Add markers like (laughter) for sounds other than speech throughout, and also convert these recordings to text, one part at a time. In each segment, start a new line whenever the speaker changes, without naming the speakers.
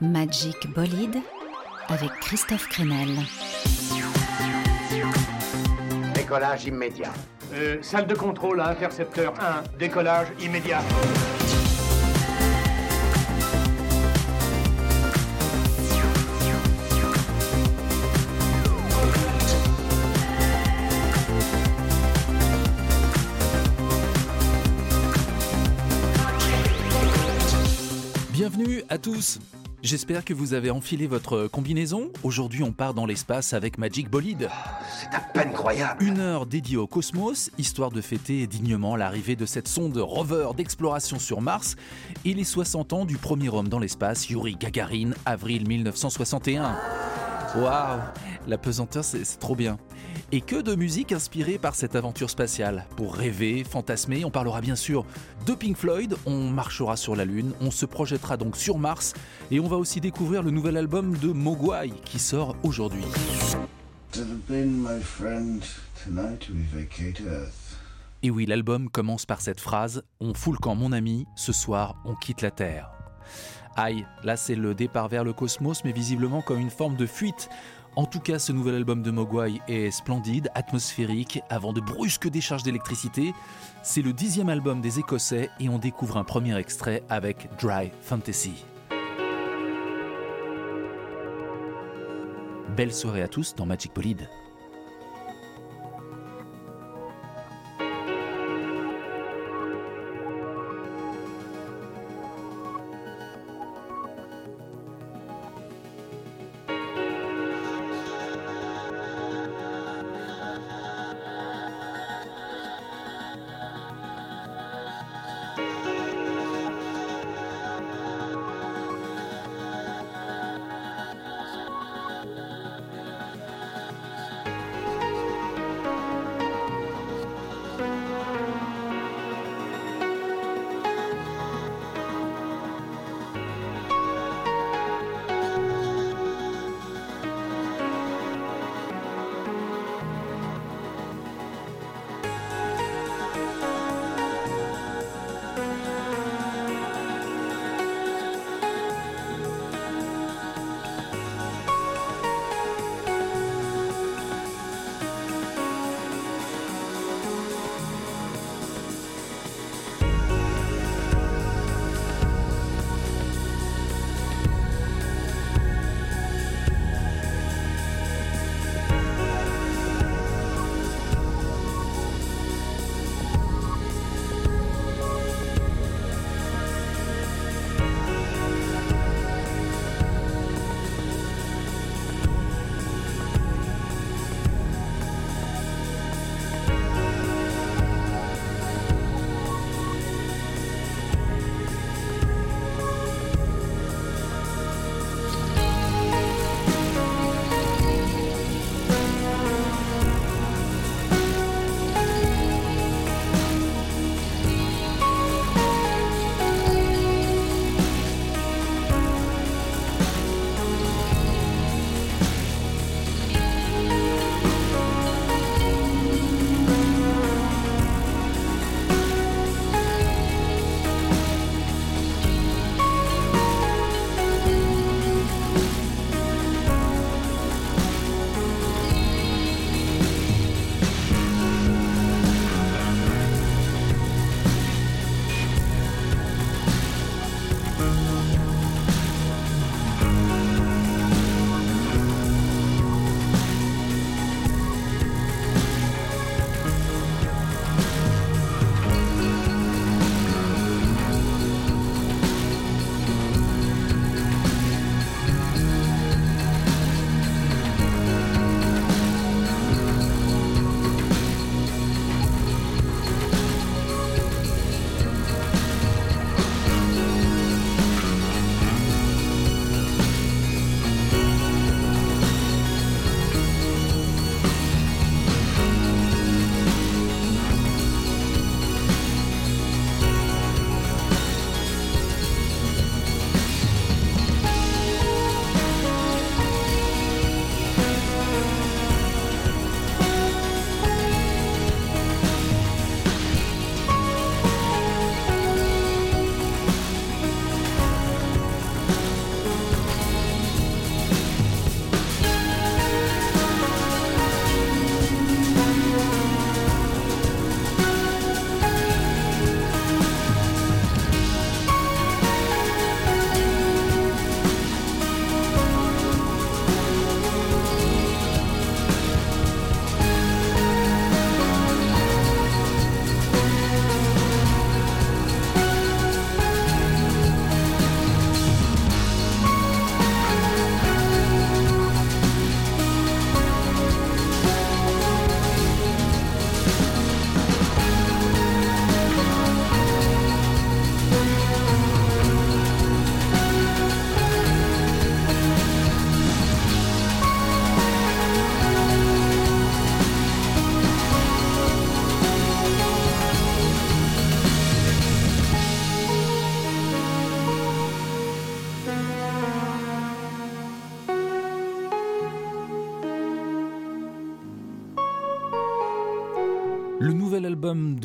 Magic Bolide avec Christophe Crenel.
Décollage immédiat.
Euh, salle de contrôle à intercepteur 1, décollage immédiat.
Bienvenue à tous J'espère que vous avez enfilé votre combinaison. Aujourd'hui, on part dans l'espace avec Magic Bolide.
C'est à peine croyable.
Une heure dédiée au cosmos, histoire de fêter dignement l'arrivée de cette sonde rover d'exploration sur Mars et les 60 ans du premier homme dans l'espace, Yuri Gagarin, avril 1961. Waouh La pesanteur, c'est trop bien. Et que de musique inspirée par cette aventure spatiale. Pour rêver, fantasmer, on parlera bien sûr de Pink Floyd, on marchera sur la Lune, on se projettera donc sur Mars, et on va aussi découvrir le nouvel album de Mogwai qui sort aujourd'hui. Et oui, l'album commence par cette phrase On fout le camp, mon ami, ce soir on quitte la Terre. Aïe, là c'est le départ vers le cosmos, mais visiblement comme une forme de fuite. En tout cas, ce nouvel album de Mogwai est splendide, atmosphérique, avant de brusques décharges d'électricité. C'est le dixième album des Écossais et on découvre un premier extrait avec Dry Fantasy. Belle soirée à tous dans Magic.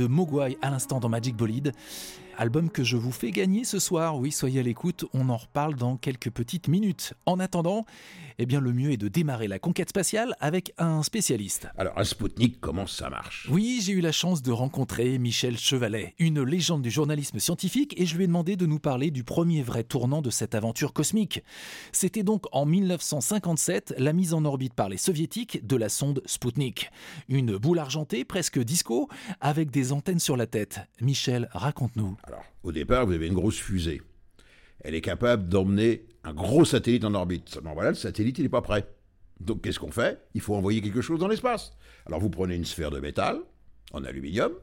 Mogwai à l'instant dans Magic Bolide. Album que je vous fais gagner ce soir. Oui, soyez à l'écoute, on en reparle dans quelques petites minutes. En attendant, eh bien, le mieux est de démarrer la conquête spatiale avec un spécialiste.
Alors, un Spoutnik, comment ça marche?
Oui, j'ai eu la chance de rencontrer Michel Chevalet, une légende du journalisme scientifique, et je lui ai demandé de nous parler du premier vrai tournant de cette aventure cosmique. C'était donc en 1957 la mise en orbite par les soviétiques de la sonde Spoutnik. Une boule argentée, presque disco, avec des antennes sur la tête. Michel, raconte-nous.
Alors, au départ, vous avez une grosse fusée. Elle est capable d'emmener un gros satellite en orbite. Seulement voilà, le satellite, il n'est pas prêt. Donc qu'est-ce qu'on fait? Il faut envoyer quelque chose dans l'espace. Alors vous prenez une sphère de métal, en aluminium,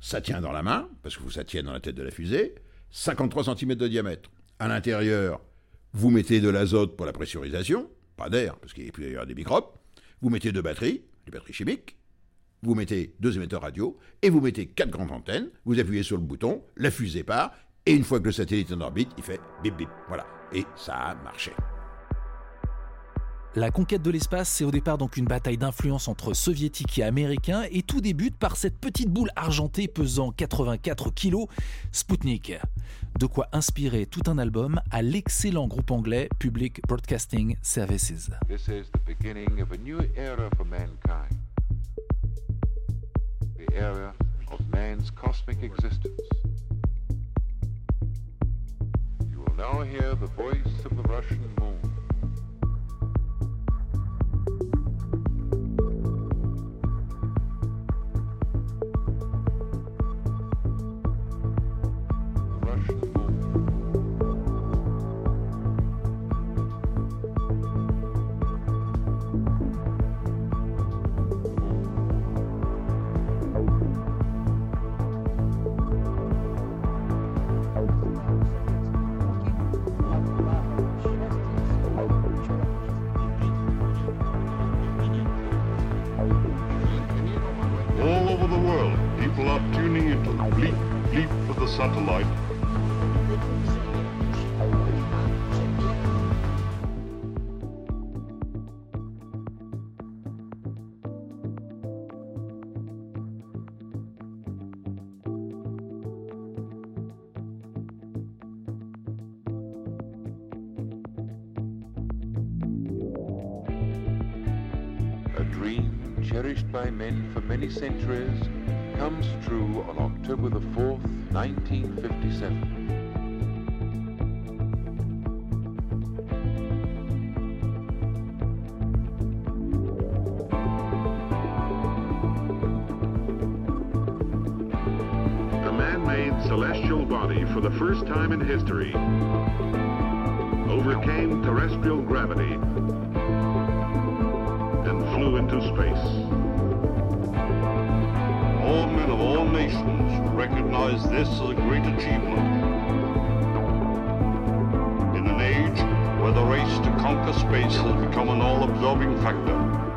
ça tient dans la main, parce que ça tient dans la tête de la fusée, 53 cm de diamètre. À l'intérieur, vous mettez de l'azote pour la pressurisation, pas d'air, parce qu'il peut y avoir des microbes. Vous mettez deux batteries, des batteries chimiques, vous mettez deux émetteurs radio et vous mettez quatre grandes antennes, vous appuyez sur le bouton, la fusée part, et une fois que le satellite est en orbite, il fait bip bip. Voilà. Et ça a marché.
La conquête de l'espace, c'est au départ donc une bataille d'influence entre soviétiques et américains, et tout débute par cette petite boule argentée pesant 84 kg, Sputnik. De quoi inspirer tout un album à l'excellent groupe anglais Public Broadcasting Services.
This is the beginning of a new era for mankind. The era of man's cosmic existence. Now hear the voice of the Russian moon. Centuries comes true on October the 4th, 1957.
A man-made celestial body for the first time in history overcame terrestrial gravity and flew into space. Nations recognize this as a great achievement. In an age where the race to conquer space has become an all-absorbing factor,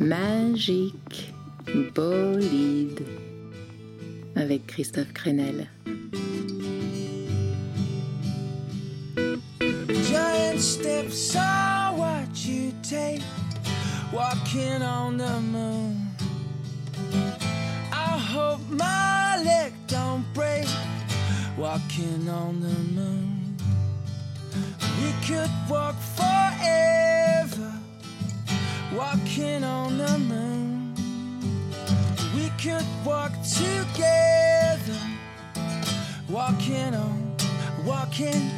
Magique bolide avec Christophe Crenel.
Giant steps are what you take, walking on the moon. I hope my leg don't break, walking on the moon. Could walk forever walking on the moon. We could walk together walking on, walking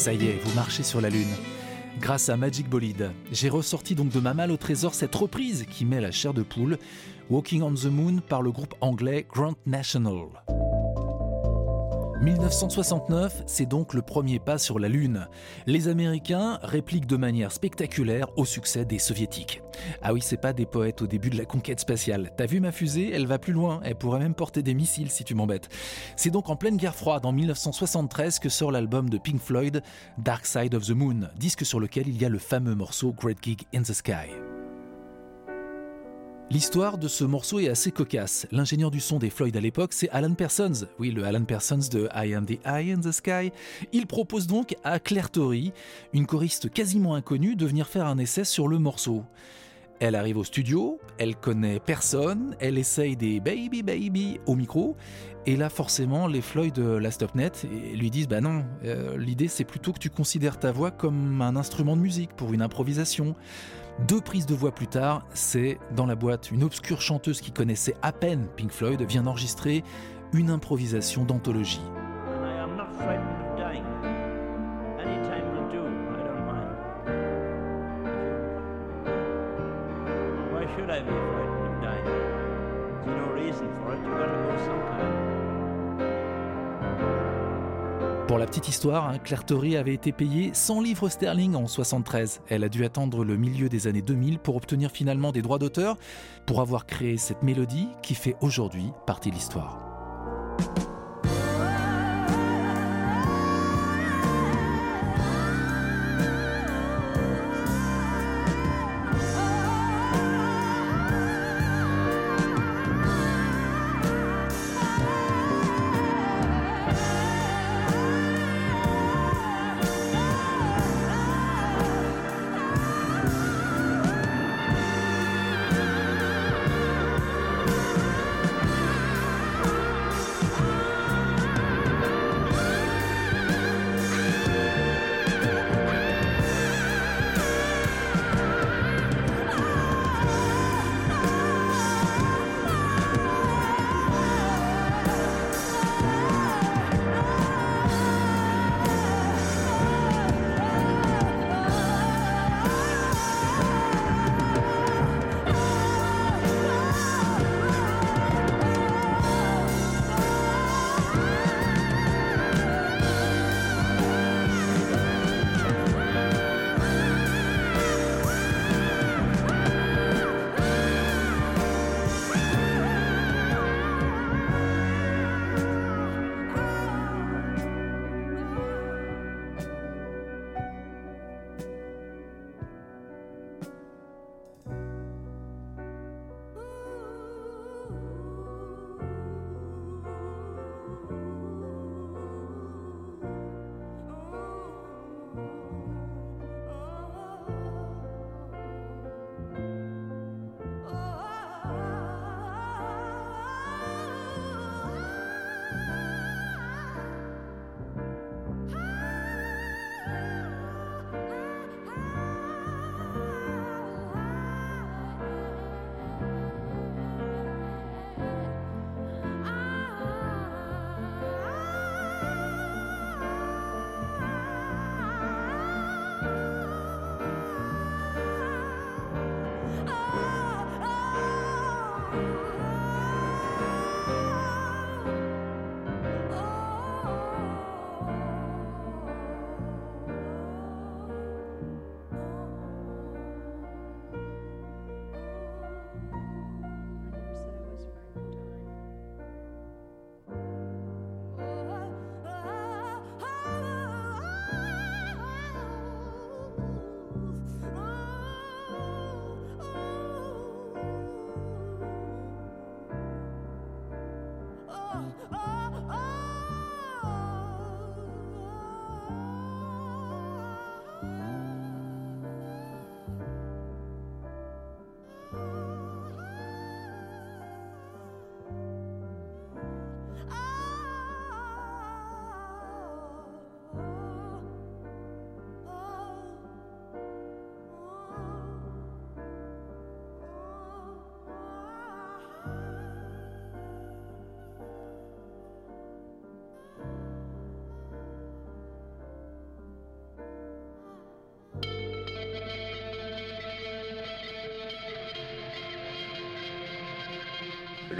Ça y est, vous marchez sur la Lune. Grâce à Magic Bolide, j'ai ressorti donc de ma malle au trésor cette reprise qui met la chair de poule, Walking on the Moon par le groupe anglais Grant National. 1969, c'est donc le premier pas sur la Lune. Les Américains répliquent de manière spectaculaire au succès des Soviétiques. Ah oui, c'est pas des poètes au début de la conquête spatiale. T'as vu ma fusée? Elle va plus loin, elle pourrait même porter des missiles si tu m'embêtes. C'est donc en pleine guerre froide, en 1973, que sort l'album de Pink Floyd, Dark Side of the Moon, disque sur lequel il y a le fameux morceau Great Gig in the Sky. L'histoire de ce morceau est assez cocasse. L'ingénieur du son des Floyd à l'époque, c'est Alan Parsons. Oui, le Alan Parsons de I Am the Eye in the Sky. Il propose donc à Claire Torrey, une choriste quasiment inconnue, de venir faire un essai sur le morceau. Elle arrive au studio, elle connaît personne, elle essaye des baby baby au micro, et là forcément les Floyd de la Stopnet lui disent bah non, euh, l'idée c'est plutôt que tu considères ta voix comme un instrument de musique pour une improvisation. Deux prises de voix plus tard, c'est dans la boîte une obscure chanteuse qui connaissait à peine Pink Floyd vient d'enregistrer une improvisation d'anthologie. Pour la petite histoire, hein, Claire Torrey avait été payée 100 livres sterling en 73. Elle a dû attendre le milieu des années 2000 pour obtenir finalement des droits d'auteur, pour avoir créé cette mélodie qui fait aujourd'hui partie de l'histoire.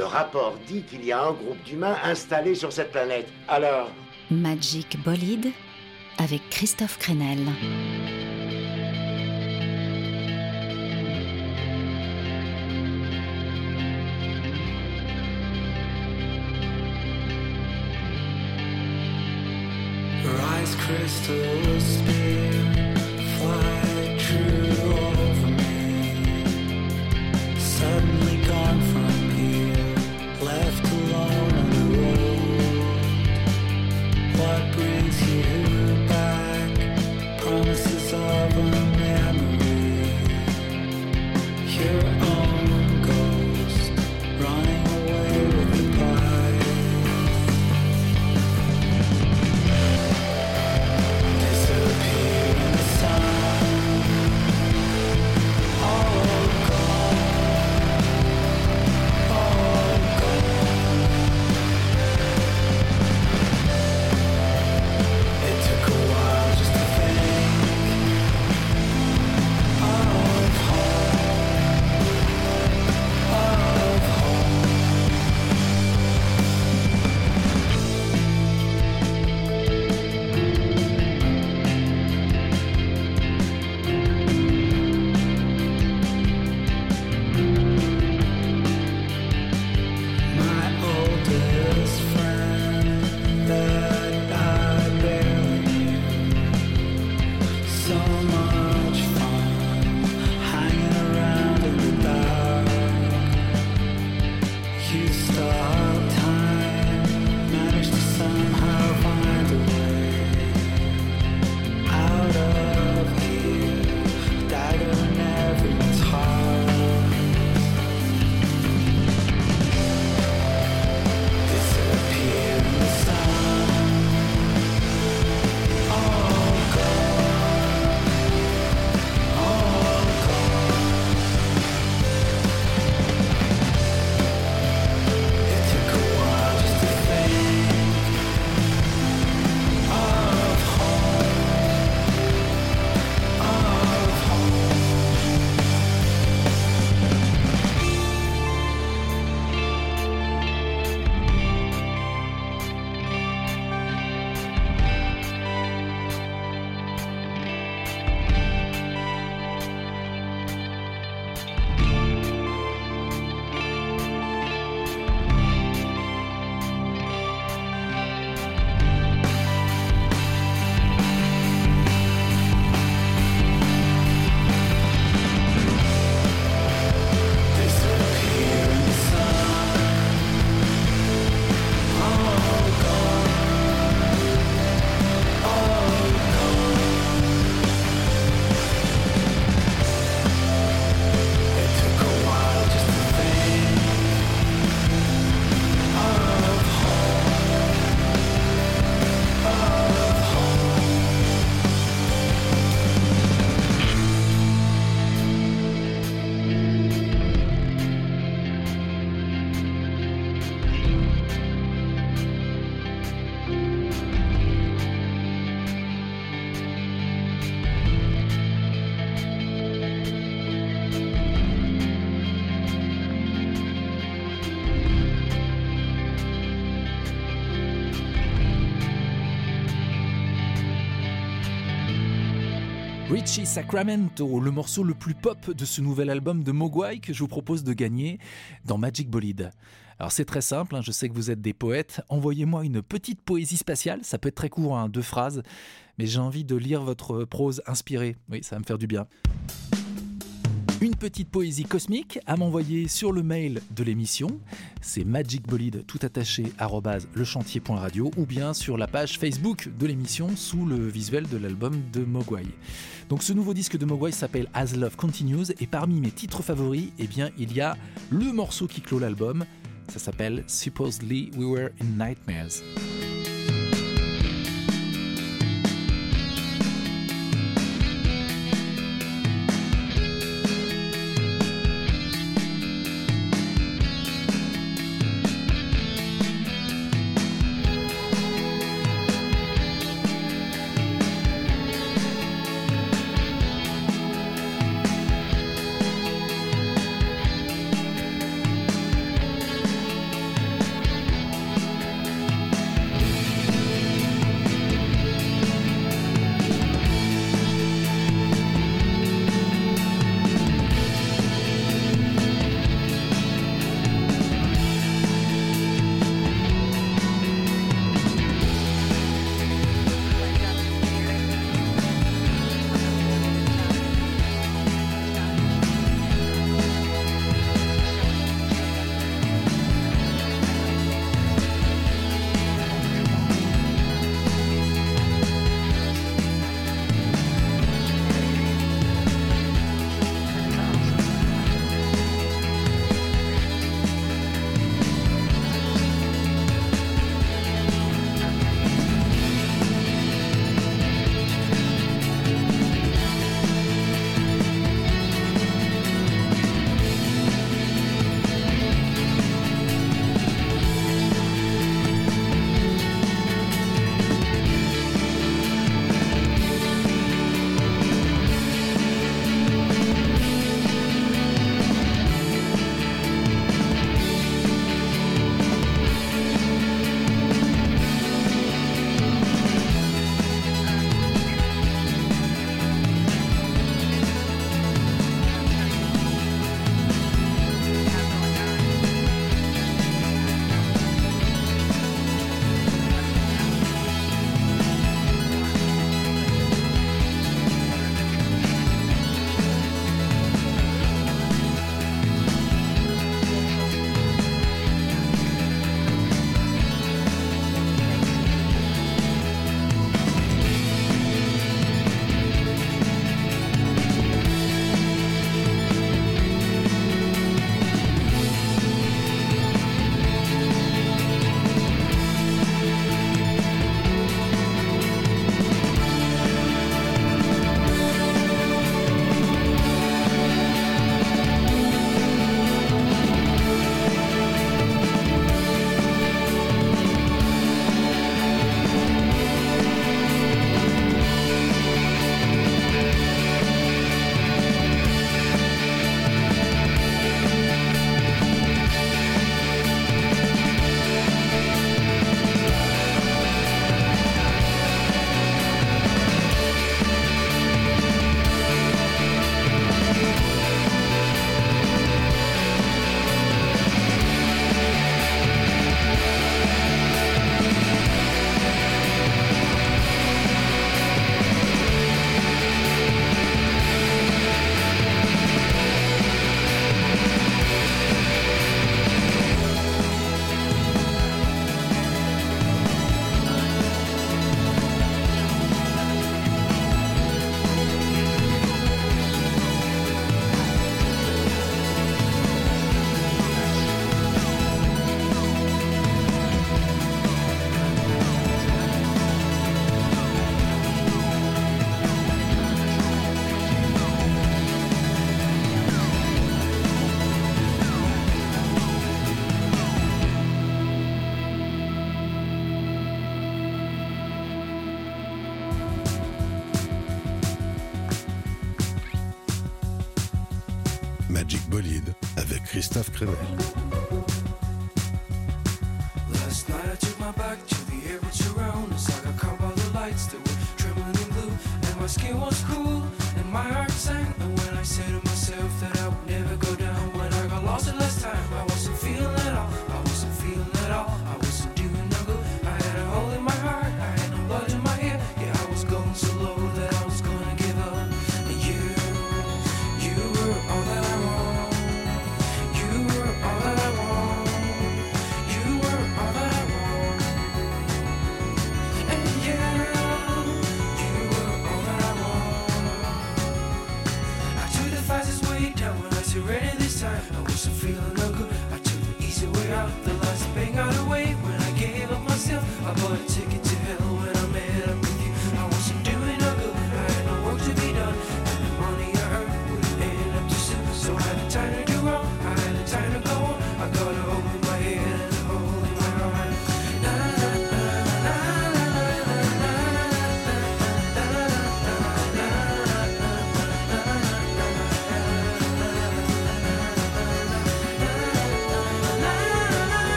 Le rapport dit qu'il y a un groupe d'humains installés sur cette planète. Alors?
Magic Bolide avec Christophe Crenel.
Rise crystal spear,
Sacramento, le morceau le plus pop de ce nouvel album de Mogwai que je vous propose de gagner dans Magic Bolide. Alors c'est très simple, hein, je sais que vous êtes des poètes, envoyez-moi une petite poésie spatiale, ça peut être très court, hein, deux phrases, mais j'ai envie de lire votre prose inspirée, oui ça va me faire du bien une petite poésie cosmique à m'envoyer sur le mail de l'émission. C'est magicbolide tout attaché lechantier.radio ou bien sur la page Facebook de l'émission sous le visuel de l'album de Mogwai. Donc ce nouveau disque de Mogwai s'appelle As Love Continues et parmi mes titres favoris, eh bien, il y a le morceau qui clôt l'album. Ça s'appelle Supposedly We Were in Nightmares.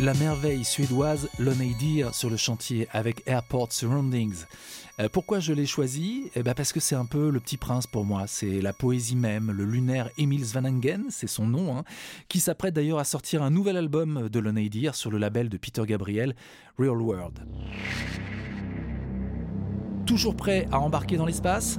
La merveille suédoise Loneidir sur le chantier avec Airport Surroundings. Euh, pourquoi je l'ai choisi? Eh ben Parce que c'est un peu le petit prince pour moi. C'est la poésie même, le lunaire Emil Svanengen, c'est son nom, hein, qui s'apprête d'ailleurs à sortir un nouvel album de Loneidir sur le label de Peter Gabriel, Real World. Toujours prêt à embarquer dans l'espace?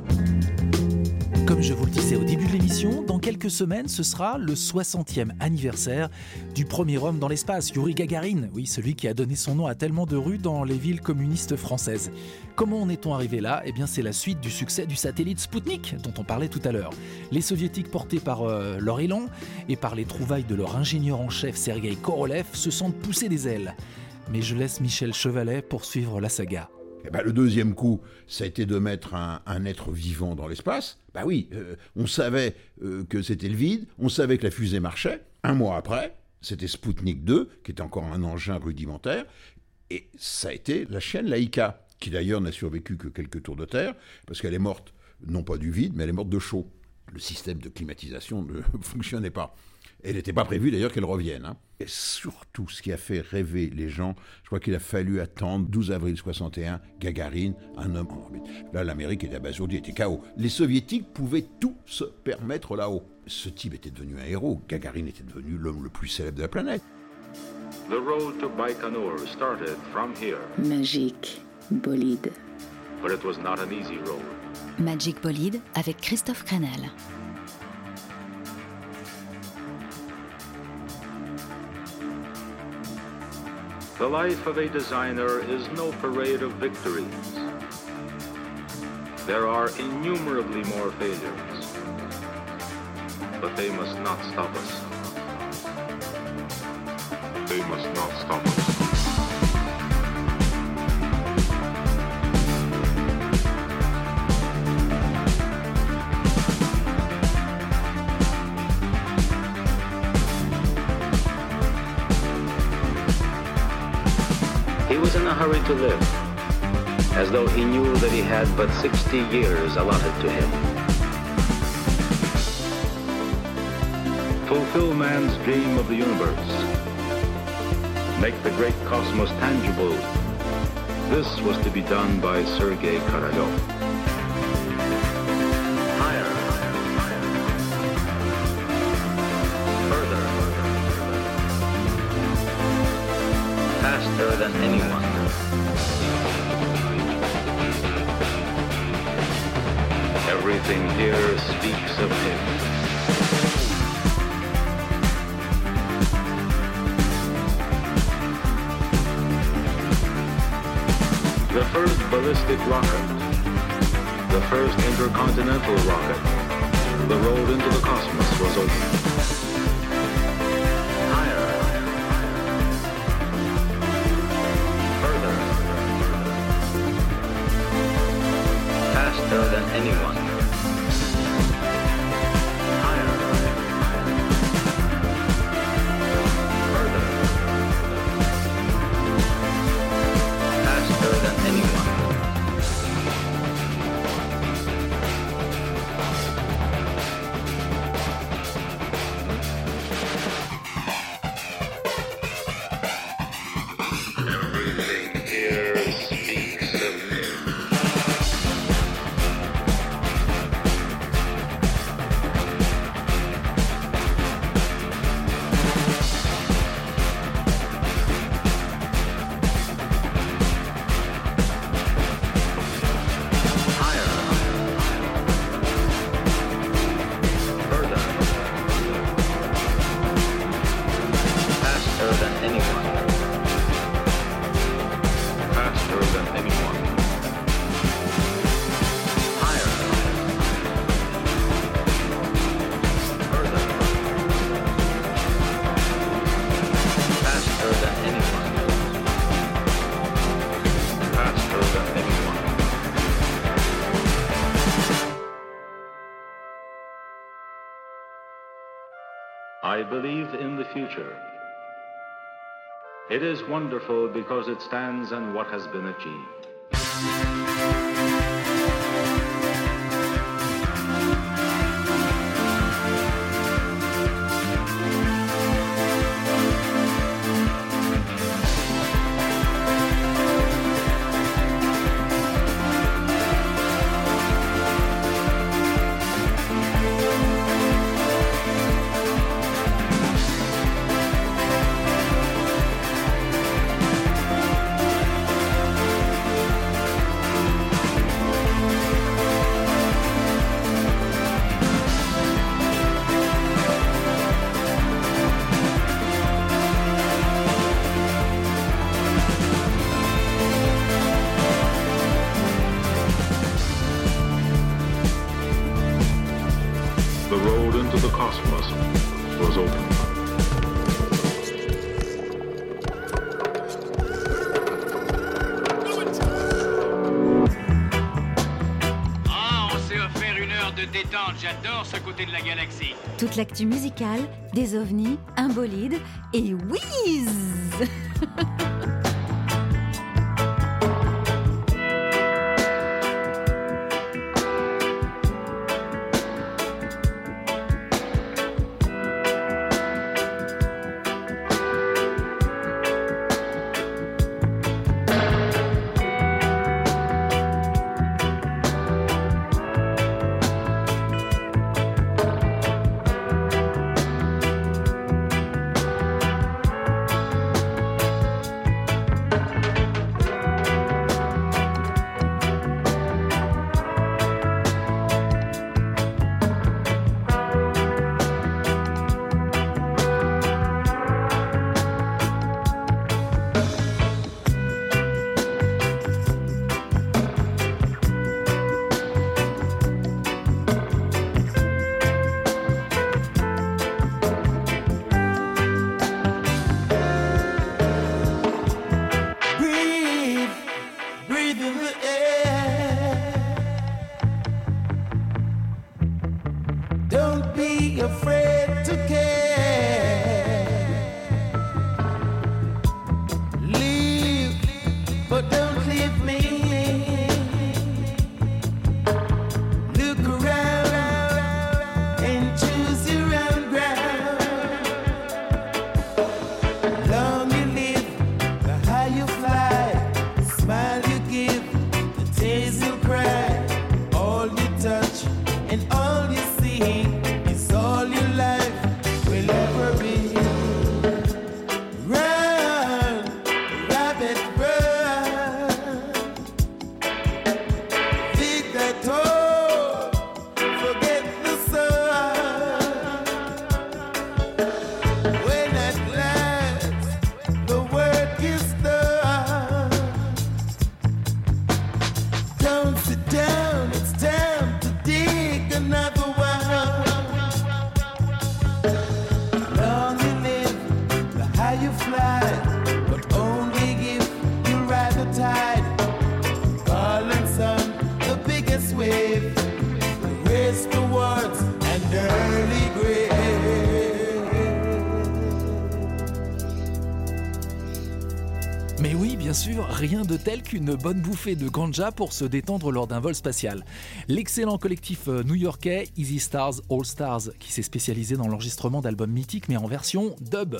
Comme je vous le disais au début de l'émission, dans quelques semaines, ce sera le 60e anniversaire du premier homme dans l'espace, Yuri Gagarin, oui, celui qui a donné son nom à tellement de rues dans les villes communistes françaises. Comment en est-on arrivé là? Eh bien, c'est la suite du succès du satellite Sputnik, dont on parlait tout à l'heure. Les soviétiques, portés par euh, leur élan et par les trouvailles de leur ingénieur en chef Sergei Korolev, se sentent pousser des ailes. Mais je laisse Michel Chevalet poursuivre la saga.
Eh ben, le deuxième coup, ça a été de mettre un, être vivant dans l'espace. Bah oui, euh, on savait euh, que c'était le vide, on savait que la fusée marchait. Un mois après, c'était Sputnik 2, qui était encore un engin rudimentaire, et ça a été la chaîne Laika, qui d'ailleurs n'a survécu que quelques tours de terre, parce qu'elle est morte, non pas du vide, mais elle est morte de chaud. Le système de climatisation ne (laughs) fonctionnait pas. Elle n'était pas prévue d'ailleurs qu'elle revienne. Hein. Et surtout, ce qui a fait rêver les gens, je crois qu'il a fallu attendre 12 avril 61, Gagarine, un homme en orbite. Là, l'Amérique était abasourdie, était chaos. Les Soviétiques pouvaient tout se permettre là-haut. Ce type était devenu un héros. Gagarine était devenu l'homme le plus célèbre de la planète.
The road to Baikonur started from here.
Magique bolide.
But it was not an easy road.
Magic Bolide avec Christophe Crenel.
The life of a designer is no parade of victories. There are innumerably more failures. But they must not stop us.
They must not stop us.
Hurry to live, as though he knew that he had but 60 years allotted to him. Fulfill man's dream of the universe. Make the great cosmos tangible. This was to be done by Sergei Korolev. Ballistic rocket, the first intercontinental rocket, the road into the cosmos was opened. Higher, further, faster than anyone. Future. It is wonderful because it stands on what has been achieved.
J'adore ce côté de la galaxie.
Toute l'actu musicale, des ovnis, un bolide et whiz
qu'une bonne bouffée de ganja pour se détendre lors d'un vol spatial. L'excellent collectif euh, new-yorkais Easy Stars All Stars, qui s'est spécialisé dans l'enregistrement d'albums mythiques mais en version dub.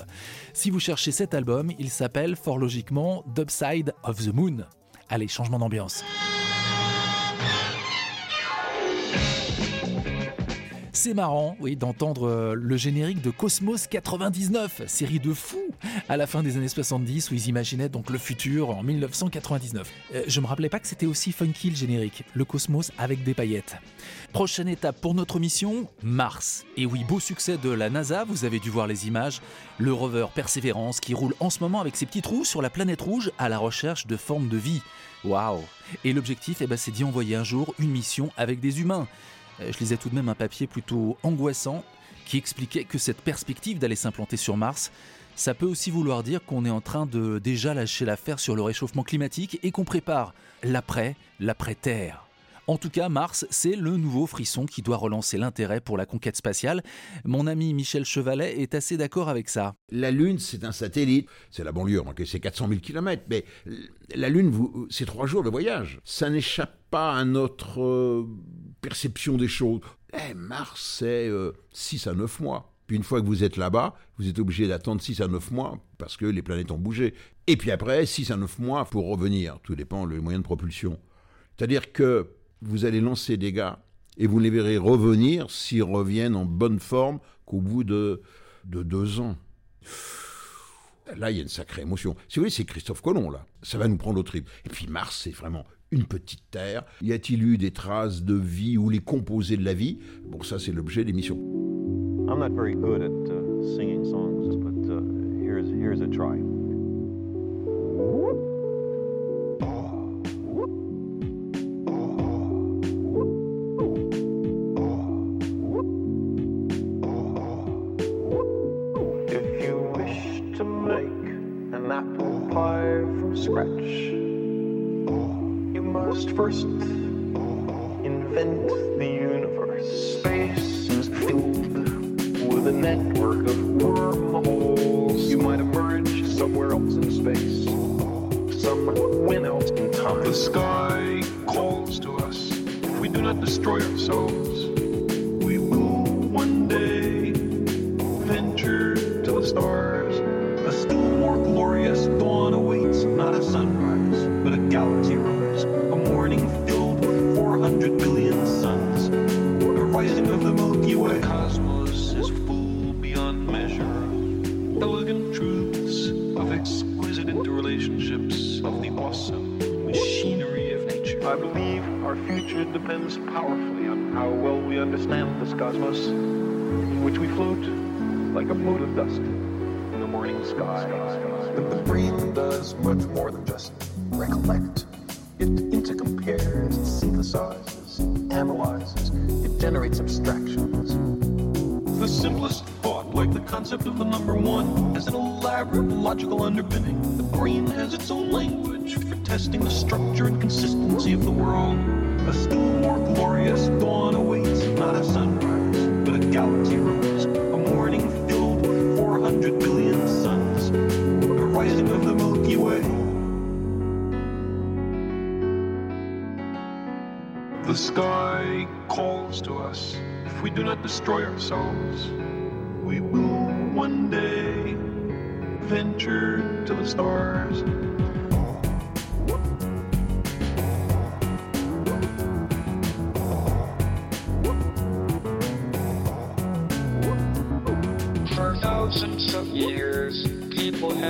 Si vous cherchez cet album, il s'appelle fort logiquement Dubside of the Moon. Allez, changement d'ambiance. C'est marrant, oui, d'entendre euh, le générique de Cosmos 99, série de fous, à la fin des années 70 où ils imaginaient donc le futur en 1999. Euh, je me rappelais pas que c'était aussi funky le générique, le Cosmos avec des paillettes. Prochaine étape pour notre mission, Mars. Et oui, beau succès de la NASA, vous avez dû voir les images, le rover Perseverance qui roule en ce moment avec ses petits trous sur la planète rouge à la recherche de formes de vie. Waouh Et l'objectif, eh ben, c'est d'y envoyer un jour une mission avec des humains. Euh, je lisais tout de même un papier plutôt angoissant qui expliquait que cette perspective d'aller s'implanter sur Mars, ça peut aussi vouloir dire qu'on est en train de déjà lâcher l'affaire sur le réchauffement climatique et qu'on prépare l'après, l'après-Terre. En tout cas, Mars, c'est le nouveau frisson qui doit relancer l'intérêt pour la conquête spatiale. Mon ami Michel Chevalet est assez d'accord avec ça.
La Lune, c'est un satellite. C'est la banlieue, c'est 400 000 km. Mais la Lune, c'est trois jours de voyage. Ça n'échappe pas à notre euh, perception des choses. Eh, Mars, c'est 6 à 9 mois. Puis une fois que vous êtes là-bas, vous êtes obligé d'attendre 6 à 9 mois parce que les planètes ont bougé. Et puis après, 6 à 9 mois pour revenir. Tout dépend des moyens de propulsion. C'est-à-dire que vous allez lancer des gars et vous les verrez revenir s'ils reviennent en bonne forme qu'au bout de, de deux ans. Là, il y a une sacrée émotion. Si vous voulez, c'est Christophe Colomb, là. Ça va nous prendre au trip. Et puis Mars, c'est vraiment petite terre. Y a-t-il eu des traces de vie ou les composés de la vie? Bon, ça, c'est l'objet de l'émission.
I'm not very good at uh, singing songs, but uh, a try. If you wish to make an apple pie from scratch, must first invent the universe. Space is filled with a network of wormholes. You might emerge somewhere else in space. Some win out in time. The sky calls to us. If we do not destroy ourselves, Milky Way. The cosmos is full beyond measure. Elegant truths of exquisite interrelationships of the awesome machinery of nature. I believe our future depends powerfully on how well we understand this cosmos, in which we float like a mote of dust in the morning sky. But the brain does much more than just recollect. It intercompares, it synthesizes, analyzes, it generates abstractions. The simplest thought, like the concept of the number one, has an elaborate logical underpinning. The brain has its own language for testing the structure and consistency of the world. A still more glorious dawn awaits, not a sunrise, but a galaxy rise. A morning filled with 400 billion suns. The rising of the Milky The sky calls to us. If we do not destroy ourselves, we will one day venture to the stars.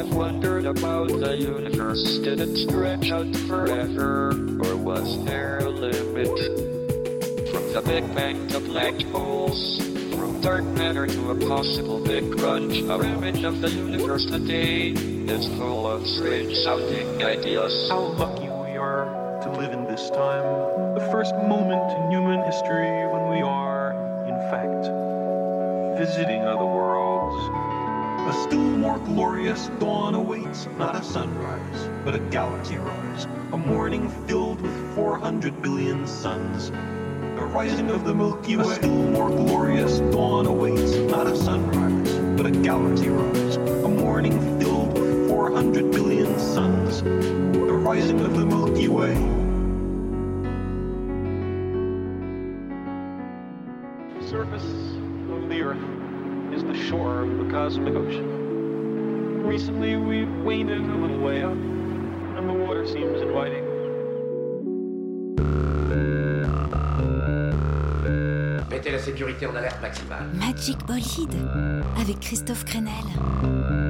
Have wondered about the universe. Did it stretch out forever, or was there a limit? From the Big Bang to black holes, from dark matter to a possible big crunch, our image of the universe today is full of strange sounding ideas.
How lucky we are to live in this time. The first moment glorious dawn awaits, not a sunrise, but a galaxy rise. A morning filled with 400 billion suns. The rising of the Milky Way. A still more glorious dawn awaits, not a sunrise, but a galaxy rise. A morning filled with 400
400 billion suns, the rising of the Milky Way. The surface of the Earth is the shore of the cosmic ocean. Recently, we've waded a little way up, and the water seems inviting.
Mettez la sécurité en alerte maximale.
Magic Bolide avec Christophe Crenel.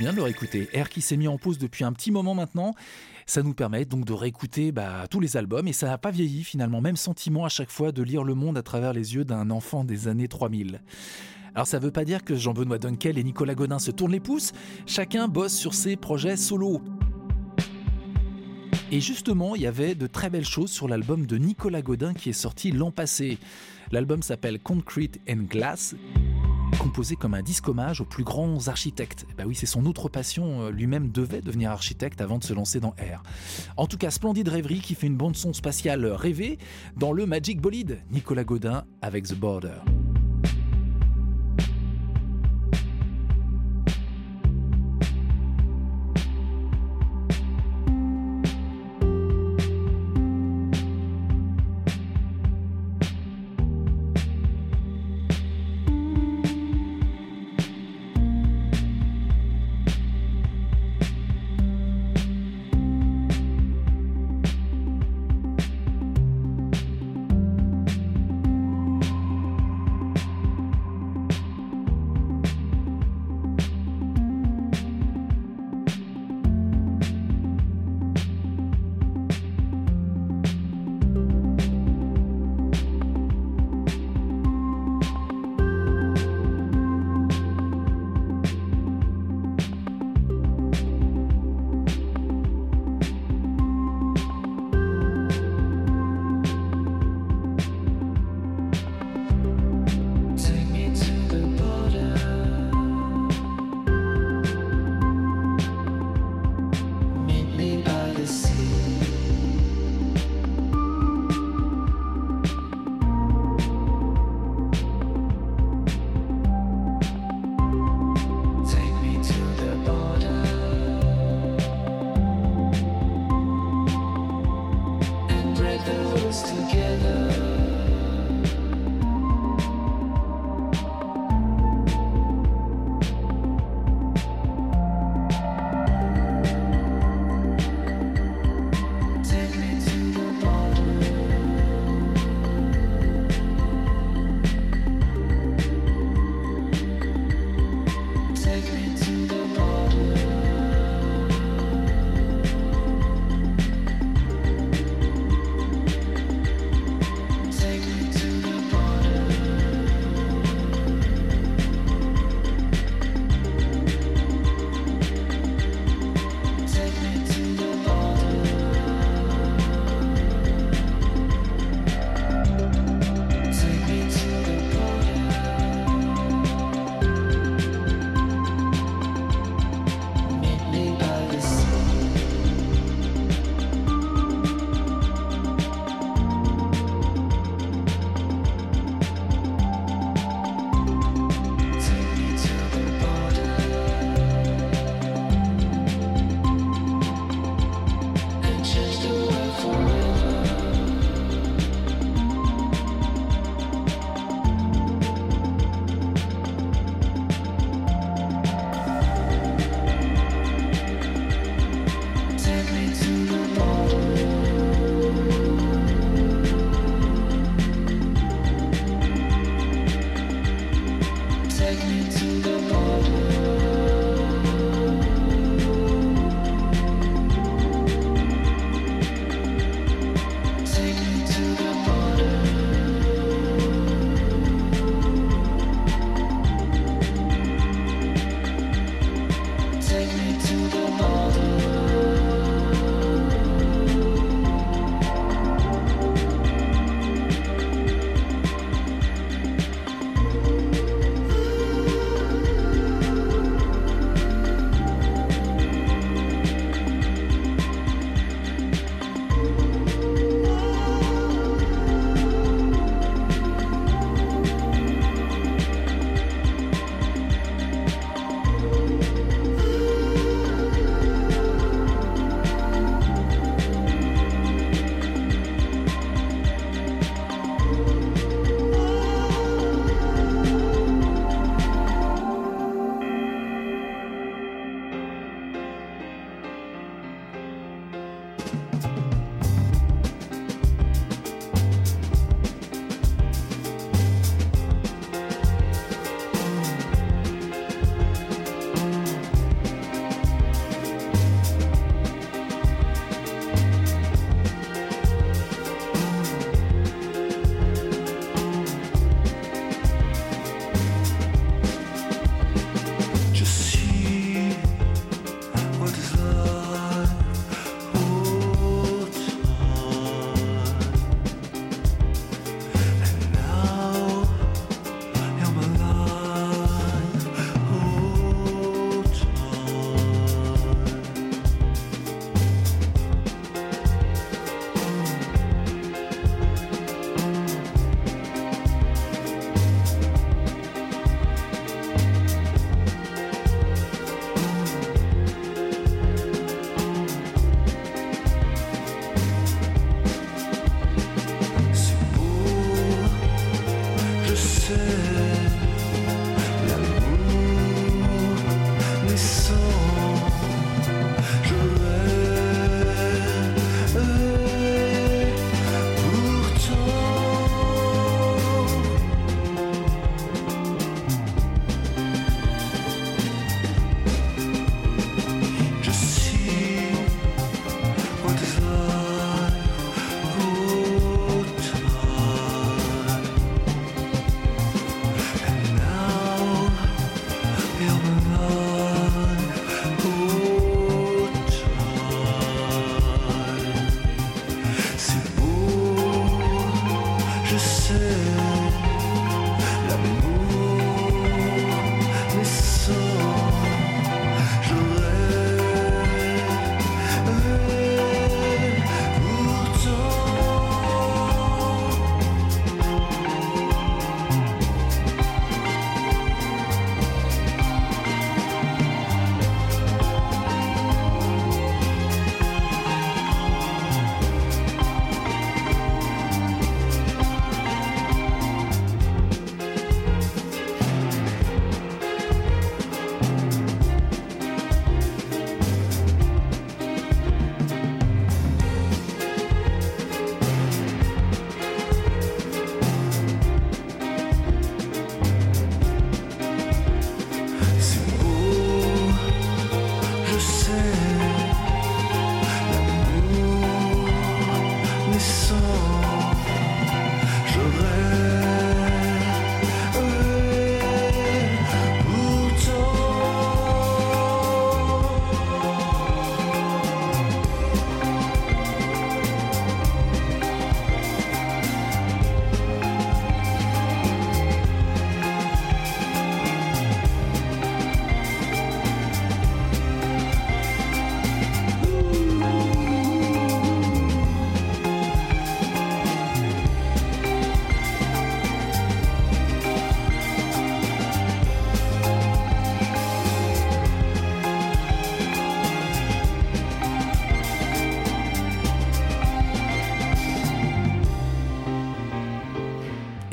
Bien de le réécouter. Air qui s'est mis en pause depuis un petit moment maintenant. Ça nous permet donc de réécouter bah, tous les albums et ça n'a pas vieilli finalement. Même sentiment à chaque fois de lire le monde à travers les yeux d'un enfant des années 3000. Alors ça veut pas dire que Jean-Benoît Dunkel et Nicolas Godin se tournent les pouces. Chacun bosse sur ses projets solo. Et justement, il y avait de très belles choses sur l'album de Nicolas Godin qui est sorti l'an passé. L'album s'appelle Concrete and Glass, composé comme un disque hommage aux plus grands architectes. Bah oui, c'est son autre passion, euh, lui-même devait devenir architecte avant de se lancer dans Air. En tout cas, splendide rêverie qui fait une bande son spatiale rêvée dans le Magic Bolide, Nicolas Godin avec The Border.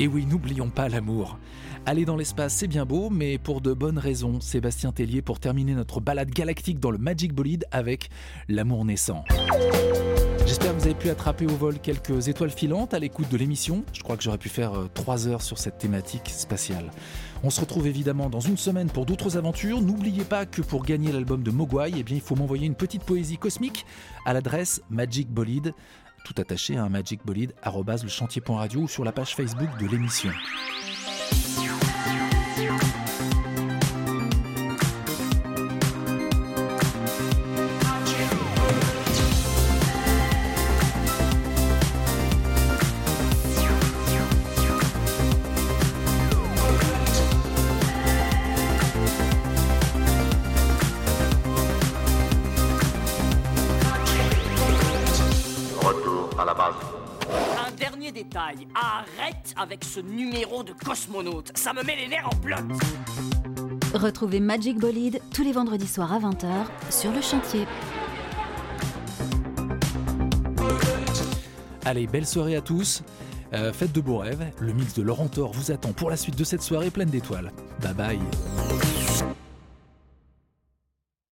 Et oui, n'oublions pas l'amour. Aller dans l'espace, c'est bien beau, mais pour de bonnes raisons. Sébastien Tellier pour terminer notre balade galactique dans le Magic Bolide avec l'amour naissant. J'espère que vous avez pu attraper au vol quelques étoiles filantes à l'écoute de l'émission. Je crois que j'aurais pu faire euh, trois heures sur cette thématique spatiale. On se retrouve évidemment dans une semaine pour d'autres aventures. N'oubliez pas que pour gagner l'album de Mogwai, eh bien, il faut m'envoyer une petite poésie cosmique à l'adresse Magic Bolide, tout attaché à un magicbolide.radio ou sur la page Facebook de l'émission.
Arrête avec ce numéro de cosmonaute, ça me met les nerfs en bloc.
Retrouvez Magic Bolide tous les vendredis soirs à 20h sur le chantier.
Allez, belle soirée à tous. Euh, faites de beaux rêves. Le mix de Laurent Thor vous attend pour la suite de cette soirée pleine d'étoiles. Bye bye.